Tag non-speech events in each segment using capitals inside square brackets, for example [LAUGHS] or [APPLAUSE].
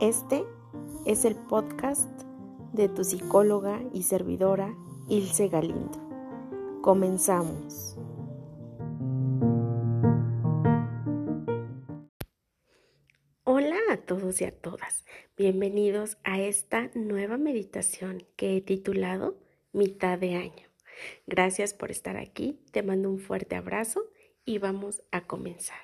Este es el podcast de tu psicóloga y servidora Ilse Galindo. Comenzamos. Hola a todos y a todas. Bienvenidos a esta nueva meditación que he titulado Mitad de año. Gracias por estar aquí. Te mando un fuerte abrazo y vamos a comenzar.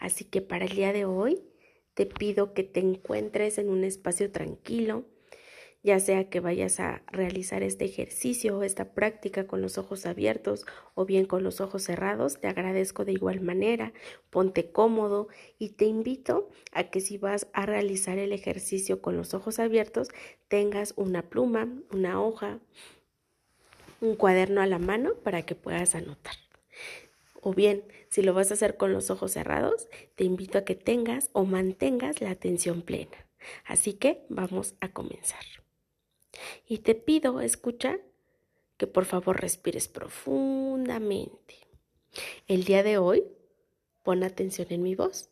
Así que para el día de hoy te pido que te encuentres en un espacio tranquilo, ya sea que vayas a realizar este ejercicio o esta práctica con los ojos abiertos o bien con los ojos cerrados, te agradezco de igual manera, ponte cómodo y te invito a que si vas a realizar el ejercicio con los ojos abiertos, tengas una pluma, una hoja, un cuaderno a la mano para que puedas anotar. O bien, si lo vas a hacer con los ojos cerrados, te invito a que tengas o mantengas la atención plena. Así que vamos a comenzar. Y te pido, escucha, que por favor respires profundamente. El día de hoy, pon atención en mi voz.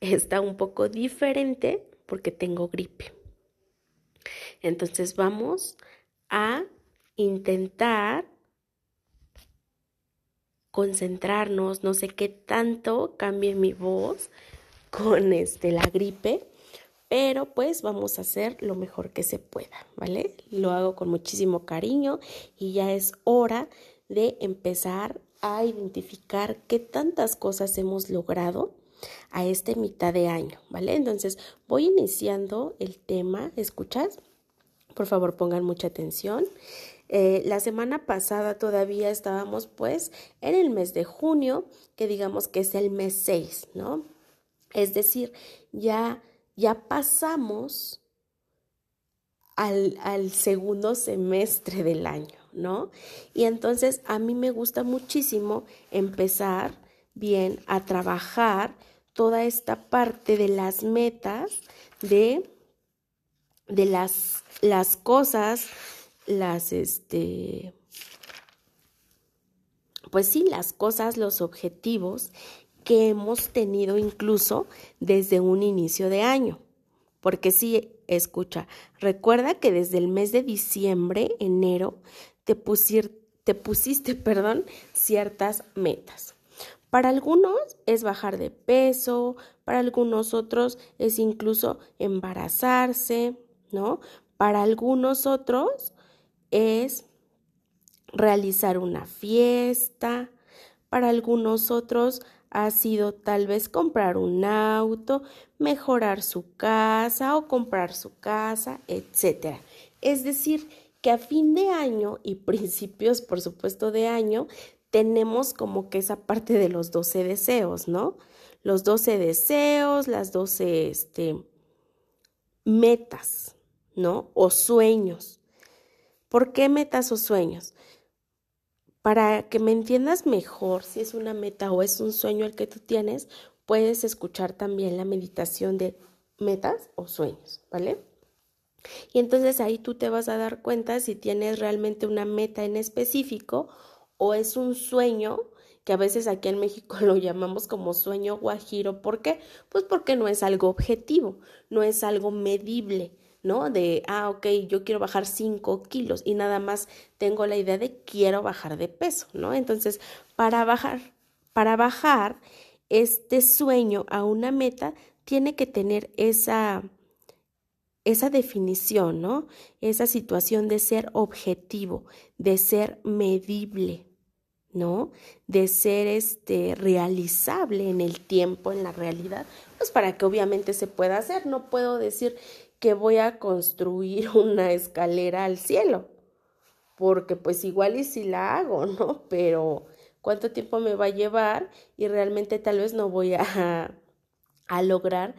Está un poco diferente porque tengo gripe. Entonces vamos a intentar concentrarnos, no sé qué tanto cambie mi voz con este la gripe, pero pues vamos a hacer lo mejor que se pueda, ¿vale? Lo hago con muchísimo cariño y ya es hora de empezar a identificar qué tantas cosas hemos logrado a este mitad de año, ¿vale? Entonces voy iniciando el tema, ¿escuchas? Por favor pongan mucha atención. Eh, la semana pasada todavía estábamos pues en el mes de junio, que digamos que es el mes 6, ¿no? Es decir, ya, ya pasamos al, al segundo semestre del año, ¿no? Y entonces a mí me gusta muchísimo empezar bien a trabajar toda esta parte de las metas, de, de las, las cosas las, este, pues sí, las cosas, los objetivos que hemos tenido incluso desde un inicio de año. Porque sí, escucha, recuerda que desde el mes de diciembre, enero, te, te pusiste, [LAUGHS] perdón, ciertas metas. Para algunos es bajar de peso, para algunos otros es incluso embarazarse, ¿no? Para algunos otros es realizar una fiesta, para algunos otros ha sido tal vez comprar un auto, mejorar su casa o comprar su casa, etc. Es decir, que a fin de año y principios, por supuesto, de año, tenemos como que esa parte de los 12 deseos, ¿no? Los 12 deseos, las 12 este, metas, ¿no? O sueños. ¿Por qué metas o sueños? Para que me entiendas mejor si es una meta o es un sueño el que tú tienes, puedes escuchar también la meditación de metas o sueños, ¿vale? Y entonces ahí tú te vas a dar cuenta si tienes realmente una meta en específico o es un sueño que a veces aquí en México [LAUGHS] lo llamamos como sueño guajiro. ¿Por qué? Pues porque no es algo objetivo, no es algo medible. ¿No? De, ah, ok, yo quiero bajar 5 kilos y nada más tengo la idea de quiero bajar de peso, ¿no? Entonces, para bajar, para bajar este sueño a una meta, tiene que tener esa, esa definición, ¿no? Esa situación de ser objetivo, de ser medible, ¿no? De ser este realizable en el tiempo, en la realidad, pues para que obviamente se pueda hacer. No puedo decir que voy a construir [LAUGHS] una escalera al cielo, porque pues igual y si la hago, ¿no? [LAUGHS] Pero cuánto tiempo me va a llevar y realmente tal vez no voy a, a lograr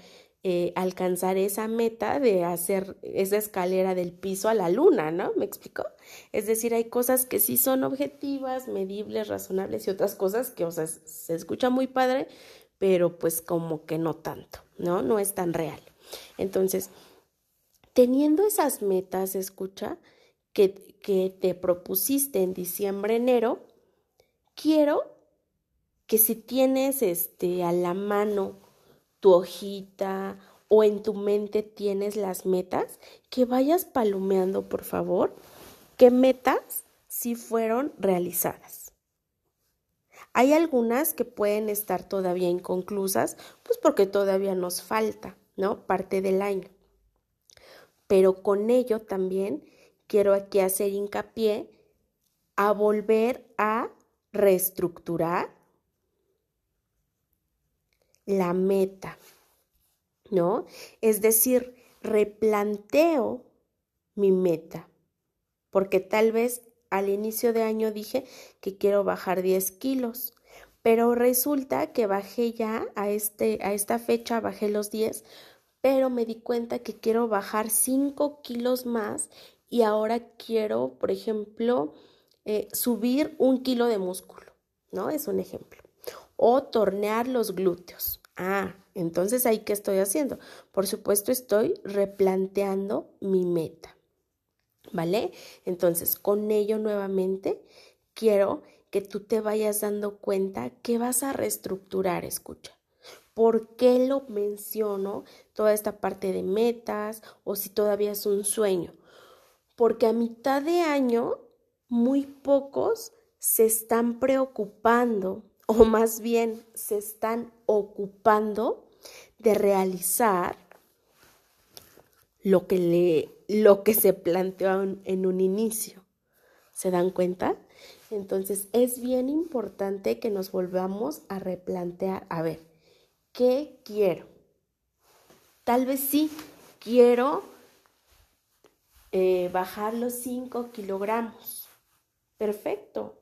eh, alcanzar esa meta de hacer esa escalera del piso a la luna, ¿no? ¿Me explico? Es decir, hay cosas que sí son objetivas, medibles, razonables y otras cosas que, o sea, se escucha muy padre, pero pues como que no tanto, ¿no? No es tan real. Entonces, teniendo esas metas, escucha, que, que te propusiste en diciembre, enero, quiero que si tienes este a la mano tu hojita o en tu mente tienes las metas, que vayas palomeando, por favor, qué metas sí fueron realizadas. Hay algunas que pueden estar todavía inconclusas, pues porque todavía nos falta, ¿no? Parte del año. Pero con ello también quiero aquí hacer hincapié a volver a reestructurar la meta, ¿no? Es decir, replanteo mi meta, porque tal vez al inicio de año dije que quiero bajar 10 kilos, pero resulta que bajé ya a, este, a esta fecha, bajé los 10, pero me di cuenta que quiero bajar 5 kilos más y ahora quiero, por ejemplo, eh, subir un kilo de músculo, ¿no? Es un ejemplo. O tornear los glúteos. Ah, entonces ahí qué estoy haciendo. Por supuesto, estoy replanteando mi meta. ¿Vale? Entonces, con ello nuevamente, quiero que tú te vayas dando cuenta que vas a reestructurar, escucha. ¿Por qué lo menciono toda esta parte de metas o si todavía es un sueño? Porque a mitad de año muy pocos se están preocupando o más bien se están ocupando de realizar lo que, le, lo que se planteó en un inicio. ¿Se dan cuenta? Entonces es bien importante que nos volvamos a replantear, a ver, ¿qué quiero? Tal vez sí, quiero eh, bajar los 5 kilogramos. Perfecto.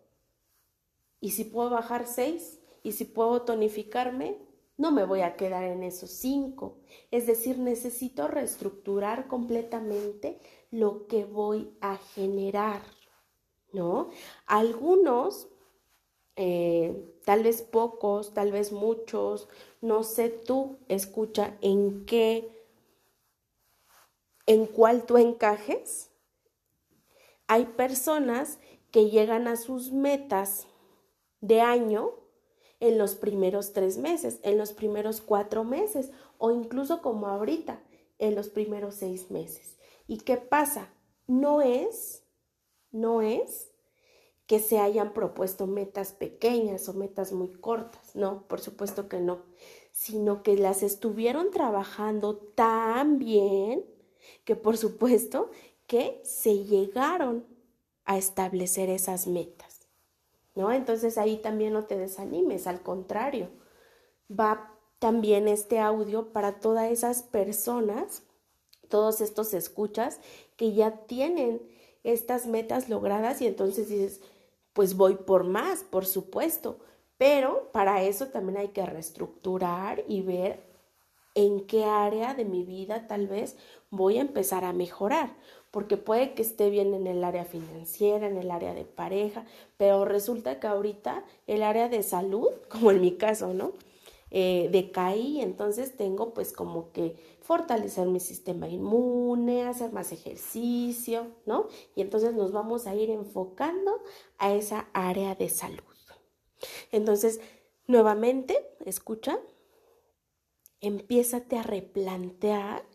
¿Y si puedo bajar 6? ¿Y si puedo tonificarme? No me voy a quedar en esos 5. Es decir, necesito reestructurar completamente lo que voy a generar. ¿No? Algunos eh, tal vez pocos, tal vez muchos, no sé tú, escucha en qué, en cuál tú encajes. Hay personas que llegan a sus metas de año en los primeros tres meses, en los primeros cuatro meses o incluso como ahorita, en los primeros seis meses. ¿Y qué pasa? No es, no es que se hayan propuesto metas pequeñas o metas muy cortas, no, por supuesto que no, sino que las estuvieron trabajando tan bien que por supuesto que se llegaron a establecer esas metas, ¿no? Entonces ahí también no te desanimes, al contrario, va también este audio para todas esas personas, todos estos escuchas que ya tienen estas metas logradas y entonces dices, pues voy por más, por supuesto, pero para eso también hay que reestructurar y ver en qué área de mi vida tal vez voy a empezar a mejorar, porque puede que esté bien en el área financiera, en el área de pareja, pero resulta que ahorita el área de salud, [LAUGHS] como en mi caso, ¿no? Eh, decaí, entonces tengo pues como que fortalecer mi sistema inmune, hacer más ejercicio, ¿no? Y entonces nos vamos a ir enfocando a esa área de salud. Entonces, nuevamente, escucha, empiézate a replantear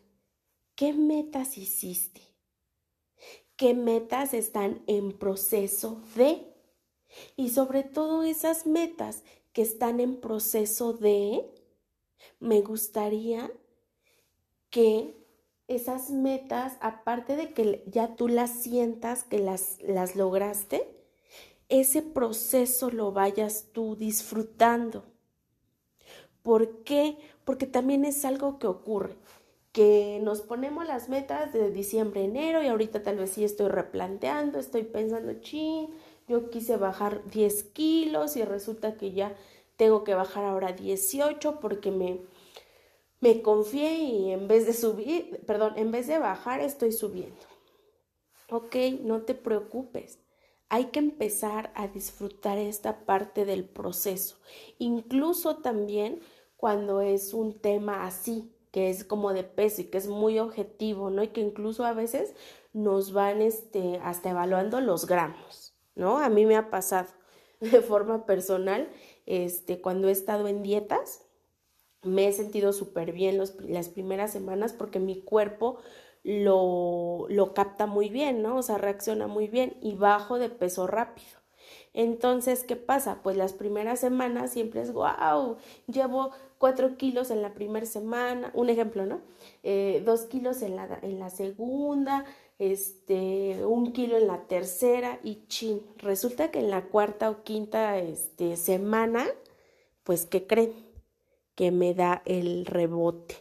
qué metas hiciste, qué metas están en proceso de, y sobre todo esas metas que están en proceso de, me gustaría que esas metas, aparte de que ya tú las sientas, que las, las lograste, ese proceso lo vayas tú disfrutando. ¿Por qué? Porque también es algo que ocurre, que nos ponemos las metas de diciembre, enero y ahorita tal vez sí estoy replanteando, estoy pensando, chin, yo quise bajar 10 kilos y resulta que ya tengo que bajar ahora 18 porque me, me confié y en vez de subir, perdón, en vez de bajar estoy subiendo. Ok, no te preocupes. Hay que empezar a disfrutar esta parte del proceso, incluso también cuando es un tema así, que es como de peso y que es muy objetivo, ¿no? Y que incluso a veces nos van este, hasta evaluando los gramos. ¿No? A mí me ha pasado [LAUGHS] de forma personal, este, cuando he estado en dietas, me he sentido súper bien las primeras semanas porque mi cuerpo lo, lo capta muy bien, ¿no? O sea, reacciona muy bien y bajo de peso rápido. Entonces, ¿qué pasa? Pues las primeras semanas siempre es, wow, llevo cuatro kilos en la primera semana, un ejemplo, ¿no? Eh, dos kilos en la, en la segunda, este, un kilo en la tercera y chin, resulta que en la cuarta o quinta este, semana, pues, ¿qué creen? Que me da el rebote.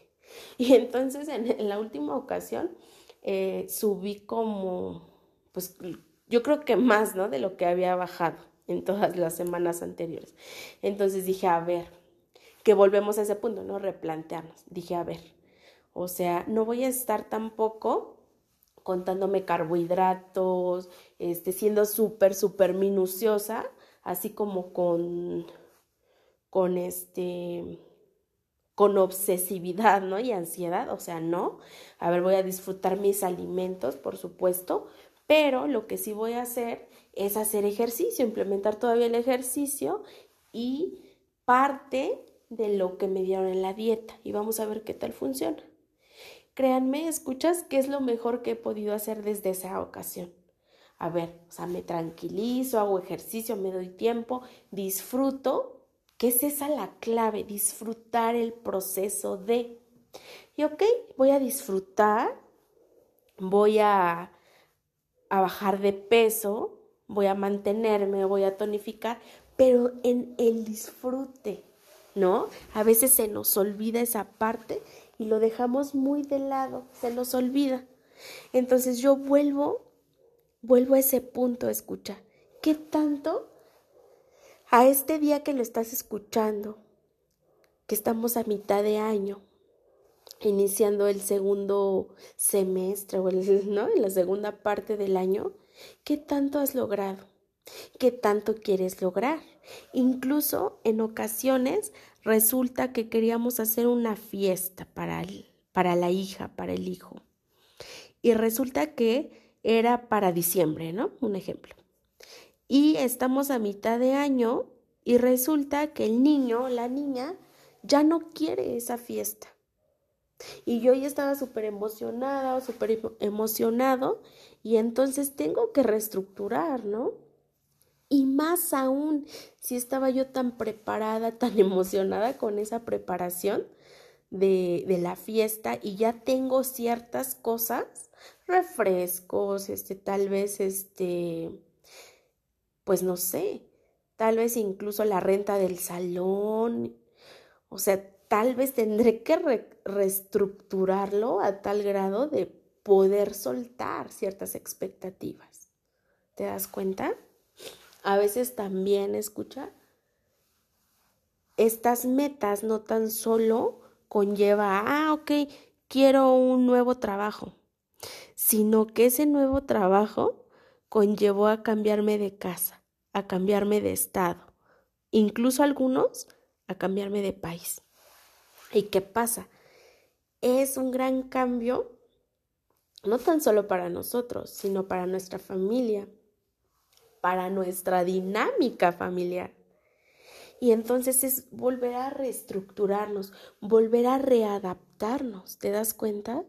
Y entonces en, la última ocasión eh, subí como, pues yo creo que más, ¿no? De lo que había bajado en todas las semanas anteriores. Entonces dije, a ver, que volvemos a ese punto, ¿no? Replantearnos. Dije, a ver, o sea, no voy a estar tampoco contándome carbohidratos, este, siendo súper, súper minuciosa, así como con, con este, con obsesividad, ¿no? Y ansiedad, o sea, no. A ver, voy a disfrutar mis alimentos, por supuesto, pero lo que sí voy a hacer es hacer ejercicio, implementar todavía el ejercicio y parte de lo que me dieron en la dieta y vamos a ver qué tal funciona. Créanme, escuchas qué es lo mejor que he podido hacer desde esa ocasión. A ver, o sea, me tranquilizo, hago ejercicio, me doy tiempo, disfruto, ¿Qué es esa la clave, disfrutar el proceso de. Y ok, voy a disfrutar, voy a a bajar de peso, voy a mantenerme, voy a tonificar, pero en el disfrute, ¿no? A veces se nos olvida esa parte y lo dejamos muy de lado, se nos olvida. Entonces yo vuelvo, vuelvo a ese punto, escucha, ¿qué tanto a este día que lo estás escuchando, que estamos a mitad de año, iniciando el segundo semestre o el, [LAUGHS] ¿no? la segunda parte del año, ¿qué tanto has logrado? ¿Qué tanto quieres lograr? Incluso en ocasiones resulta que queríamos hacer una fiesta para, para la hija, para el hijo. Y resulta que era para diciembre, ¿no? Un ejemplo. Y estamos a mitad de año y resulta que el niño, la niña, ya no quiere esa fiesta. Y yo ya estaba súper emocionada o súper emocionado y entonces tengo que reestructurar, ¿no? Y más aún, si estaba yo tan preparada, tan [LAUGHS] emocionada con esa preparación de, de la fiesta y ya tengo ciertas cosas, refrescos, este, tal vez, este, pues no sé, tal vez incluso la renta del salón, o sea, tal vez tendré que reestructurarlo a tal grado de poder soltar ciertas expectativas. ¿Te das cuenta? A veces también, escucha, estas metas no tan solo conlleva, ah, ok, quiero un nuevo trabajo, sino que ese nuevo trabajo conllevó a cambiarme de casa, a cambiarme de estado, incluso algunos a cambiarme de país. ¿Y qué pasa? Es un gran cambio, no tan solo para nosotros, sino para nuestra familia, para nuestra dinámica familiar. Y entonces es volver a reestructurarnos, volver a readaptarnos, ¿te das cuenta?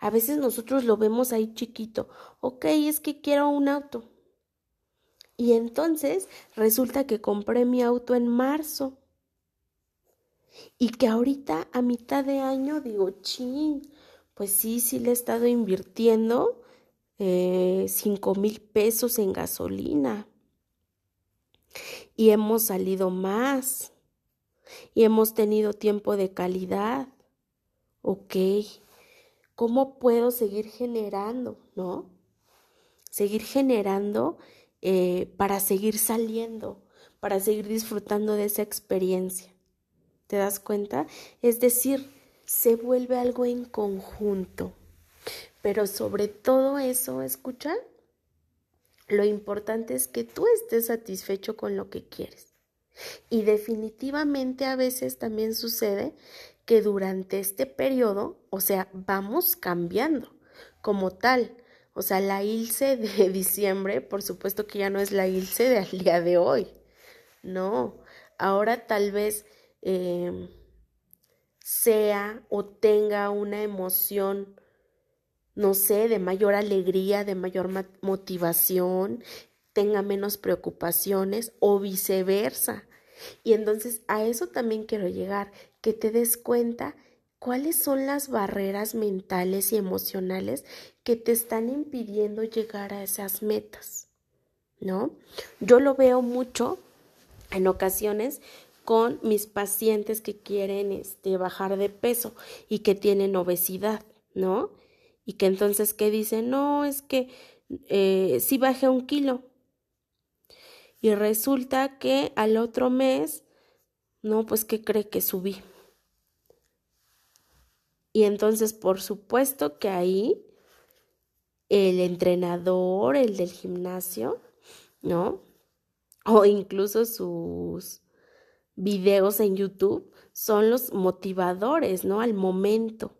A veces nosotros lo vemos ahí chiquito, ok, es que quiero un auto. Y entonces resulta que compré mi auto en marzo y que ahorita a mitad de año digo, chin, pues sí, sí le he estado invirtiendo eh, cinco mil pesos en gasolina. Y hemos salido más. Y hemos tenido tiempo de calidad. Ok. ¿Cómo puedo seguir generando, no? Seguir generando eh, para seguir saliendo, para seguir disfrutando de esa experiencia. ¿Te das cuenta? Es decir, se vuelve algo en conjunto. Pero sobre todo eso, escucha, lo importante es que tú estés satisfecho con lo que quieres. Y definitivamente a veces también sucede que durante este periodo, o sea, vamos cambiando como tal. O sea, la ILCE de [LAUGHS] diciembre, por supuesto que ya no es la ILCE del día de hoy. No, ahora tal vez Em, sea o tenga una emoción, no sé, de mayor alegría, de mayor motivación, tenga menos preocupaciones o viceversa. Y entonces a eso también quiero llegar, que te des cuenta cuáles son las barreras mentales y emocionales que te están impidiendo llegar a esas metas, ¿no? Yo lo veo mucho en ocasiones con mis pacientes que quieren este, bajar de peso y que tienen obesidad, ¿no? Y que entonces, ¿qué dicen? No, es que eh, sí bajé un kilo. Y resulta que al otro mes, no, pues, ¿qué cree que subí? Y entonces, por supuesto que ahí el entrenador, el del gimnasio, ¿no? O incluso sus videos en YouTube son los motivadores, ¿no? Al momento.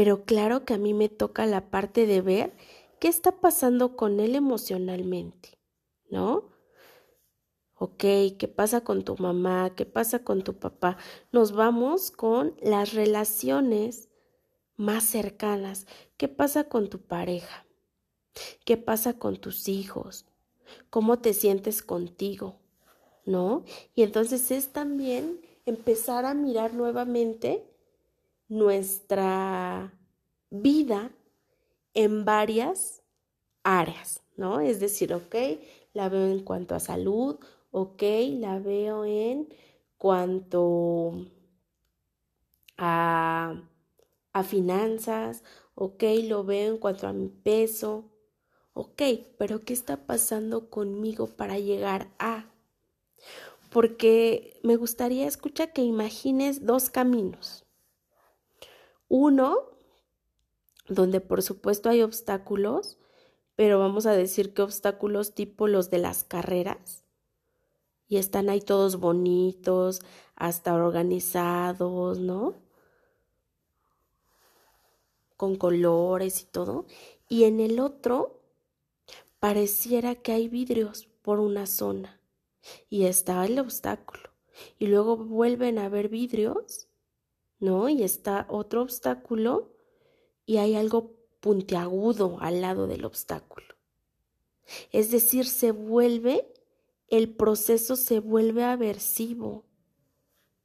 Pero claro que a mí me toca la parte de ver qué está pasando con él emocionalmente, ¿no? Ok, ¿qué pasa con tu mamá? ¿Qué pasa con tu papá? Nos vamos con las relaciones más cercanas. ¿Qué pasa con tu pareja? ¿Qué pasa con tus hijos? ¿Cómo te sientes contigo? ¿No? Y entonces es también empezar a mirar nuevamente nuestra vida en varias áreas, ¿no? Es decir, ok, la veo en cuanto a salud, ok, la veo en cuanto a, a finanzas, ok, lo veo en cuanto a mi peso, ok, pero ¿qué está pasando conmigo para llegar a? Porque me gustaría escuchar que imagines dos caminos. Uno, donde por supuesto hay obstáculos, pero vamos a decir que obstáculos tipo los de las carreras, y están ahí todos bonitos, hasta organizados, ¿no? Con colores y todo. Y en el otro pareciera que hay vidrios por una zona y está el obstáculo. Y luego vuelven a haber vidrios, ¿no? Y está otro obstáculo y hay algo puntiagudo al lado del obstáculo. Es decir, se vuelve el proceso se vuelve aversivo,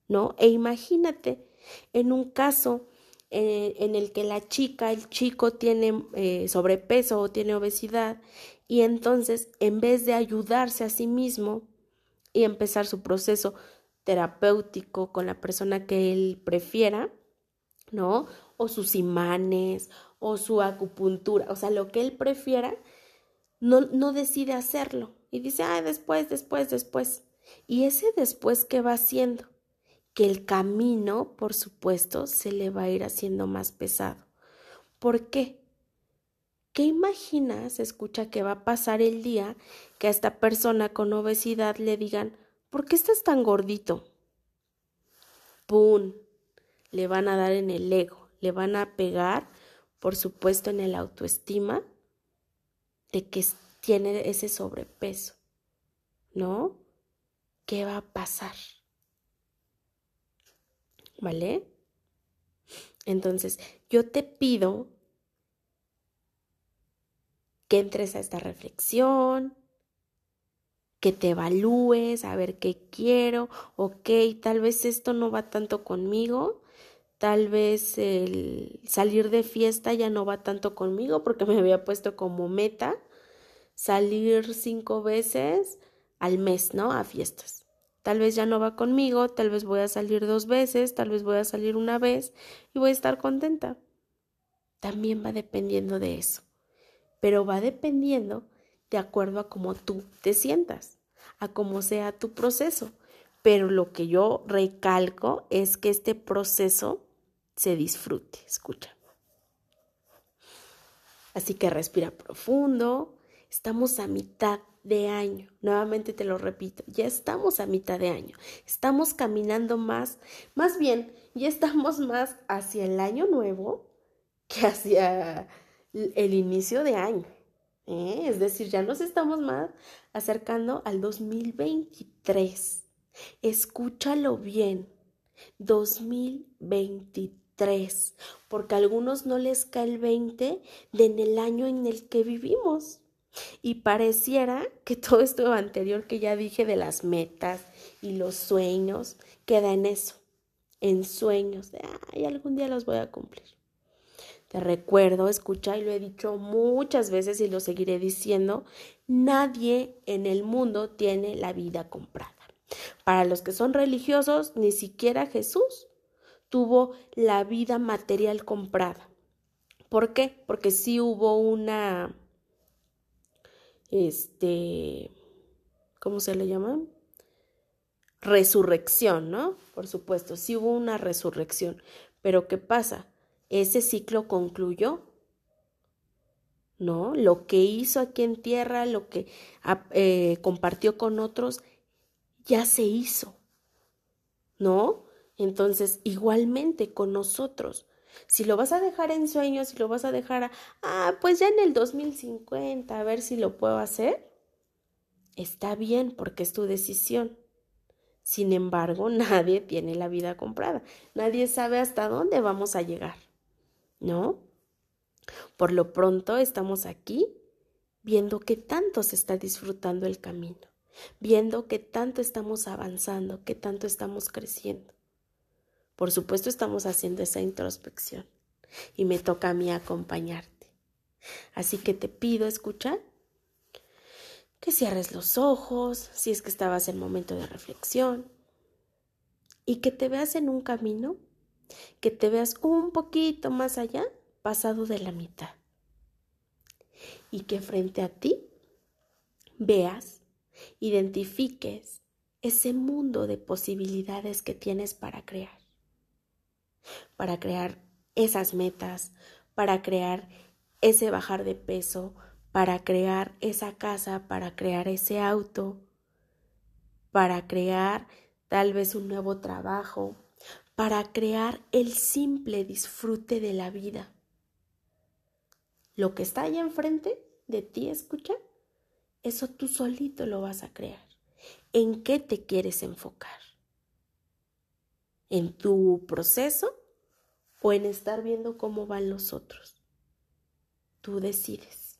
¿no? E imagínate, en un caso eh, en el que la chica, el chico tiene eh, sobrepeso o tiene obesidad y entonces en vez de ayudarse a sí mismo y empezar su proceso terapéutico con la persona que él prefiera, ¿no? O sus imanes o su acupuntura, o sea, lo que él prefiera, no, no decide hacerlo y dice, ah, después, después, después. Y ese después, ¿qué va haciendo? Que el camino, por supuesto, se le va a ir haciendo más pesado. ¿Por qué? ¿Qué imaginas? Escucha que va a pasar el día que a esta persona con obesidad le digan, ¿por qué estás tan gordito? ¡Pum! Le van a dar en el ego, le van a pegar, por supuesto, en el autoestima de que tiene ese sobrepeso, ¿no? ¿Qué va a pasar? ¿Vale? Entonces, yo te pido que entres a esta reflexión, que te evalúes, a ver qué quiero, ok, tal vez esto no va tanto conmigo, tal vez el salir de fiesta ya no va tanto conmigo porque me había puesto como meta salir cinco veces al mes, ¿no? A fiestas. Tal vez ya no va conmigo, tal vez voy a salir dos veces, tal vez voy a salir una vez y voy a estar contenta. También va dependiendo de eso, pero va dependiendo de acuerdo a cómo tú te sientas, a cómo sea tu proceso. Pero lo que yo recalco es que este proceso se disfrute, escucha. Así que respira profundo, Estamos a mitad de año. Nuevamente te lo repito, ya estamos a mitad de año. Estamos caminando más, más bien, ya estamos más hacia el año nuevo que hacia el inicio de año. ¿Eh? Es decir, ya nos estamos más acercando al 2023. Escúchalo bien. 2023, porque a algunos no les cae el 20 de en el año en el que vivimos. Y pareciera que todo esto anterior que ya dije de las metas y los sueños queda en eso, en sueños de, ay, algún día los voy a cumplir. Te recuerdo, escucha, y lo he dicho muchas veces y lo seguiré diciendo, nadie en el mundo tiene la vida comprada. Para los que son religiosos, ni siquiera Jesús tuvo la vida material comprada. ¿Por qué? Porque sí hubo una, este, ¿cómo se le llama? Resurrección, ¿no? Por supuesto, sí hubo una resurrección. Pero ¿qué pasa? Ese ciclo concluyó. ¿No? Lo que hizo aquí en tierra, lo que eh, compartió con otros, ya se hizo. ¿No? Entonces, igualmente con nosotros. Si lo vas a dejar en sueños, si lo vas a dejar a, ah, pues ya en el 2050, a ver si lo puedo hacer, está bien porque es tu decisión. Sin embargo, [LAUGHS] nadie tiene la vida comprada. Nadie sabe hasta dónde vamos a llegar. ¿No? Por lo pronto estamos aquí viendo que tanto se está disfrutando el camino viendo que tanto estamos avanzando, que tanto estamos creciendo. Por supuesto estamos haciendo esa introspección y me toca a mí acompañarte. Así que te pido escuchar que cierres los ojos si es que estabas en momento de reflexión y que te veas en un camino, que te veas un poquito más allá, pasado de la mitad. Y que frente a ti veas identifiques ese mundo de posibilidades que tienes para crear. Para crear esas metas, para crear ese bajar de peso, para crear esa casa, para crear ese auto, para crear tal vez un nuevo trabajo, para crear el simple disfrute de la vida. Lo que está ahí enfrente de ti, escucha, eso tú solito lo vas a crear. ¿En qué te quieres enfocar? ¿En tu proceso o en estar viendo cómo van los otros? Tú decides.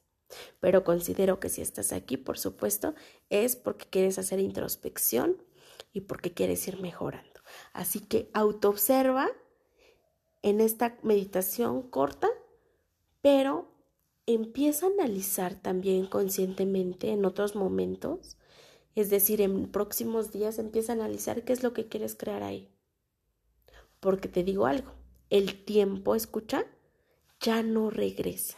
Pero considero que si estás aquí, por supuesto, es porque quieres hacer introspección y porque quieres ir mejorando. Así que autoobserva en esta meditación corta, pero empieza a analizar también conscientemente en otros momentos, es decir, en próximos días empieza a analizar qué es lo que quieres crear ahí. Porque te digo algo, el tiempo, escucha, ya no regresa.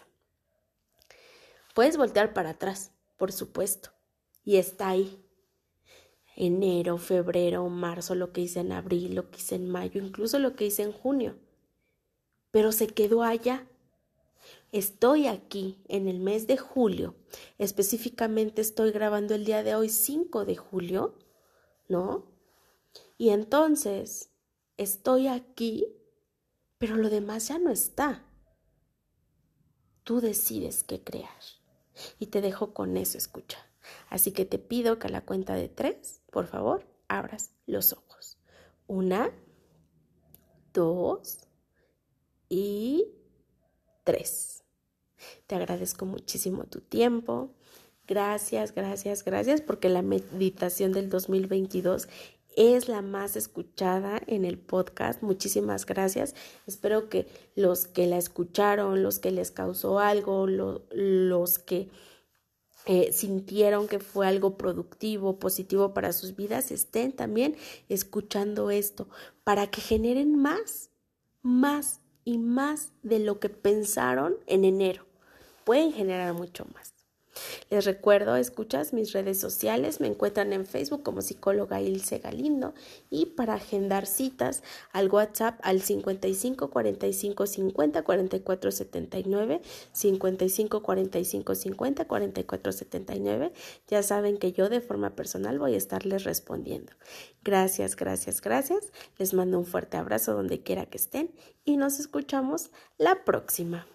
Puedes voltear para atrás, por supuesto, y está ahí. Enero, febrero, marzo, lo que hice en abril, lo que hice en mayo, incluso lo que hice en junio. Pero se quedó allá Estoy aquí en el mes de julio, específicamente estoy grabando el día de hoy 5 de julio, ¿no? Y entonces estoy aquí, pero lo demás ya no está. Tú decides qué crear. Y te dejo con eso, escucha. Así que te pido que a la cuenta de tres, por favor, abras los ojos. Una, dos y tres. Te agradezco muchísimo tu tiempo. Gracias, gracias, gracias, porque la meditación del 2022 es la más escuchada en el podcast. Muchísimas gracias. Espero que los que la escucharon, los que les causó algo, los que eh, sintieron que fue algo productivo, positivo para sus vidas, estén también escuchando esto para que generen más, más y más de lo que pensaron en enero. Pueden generar mucho más. Les recuerdo, escuchas mis redes sociales, me encuentran en Facebook como psicóloga Ilse Galindo y para agendar citas al WhatsApp al 55 45 50 44 79, 55 45 50 44 79. Ya saben que yo de forma personal voy a estarles respondiendo. Gracias, gracias, gracias. Les mando un fuerte abrazo donde quiera que estén y nos escuchamos la próxima.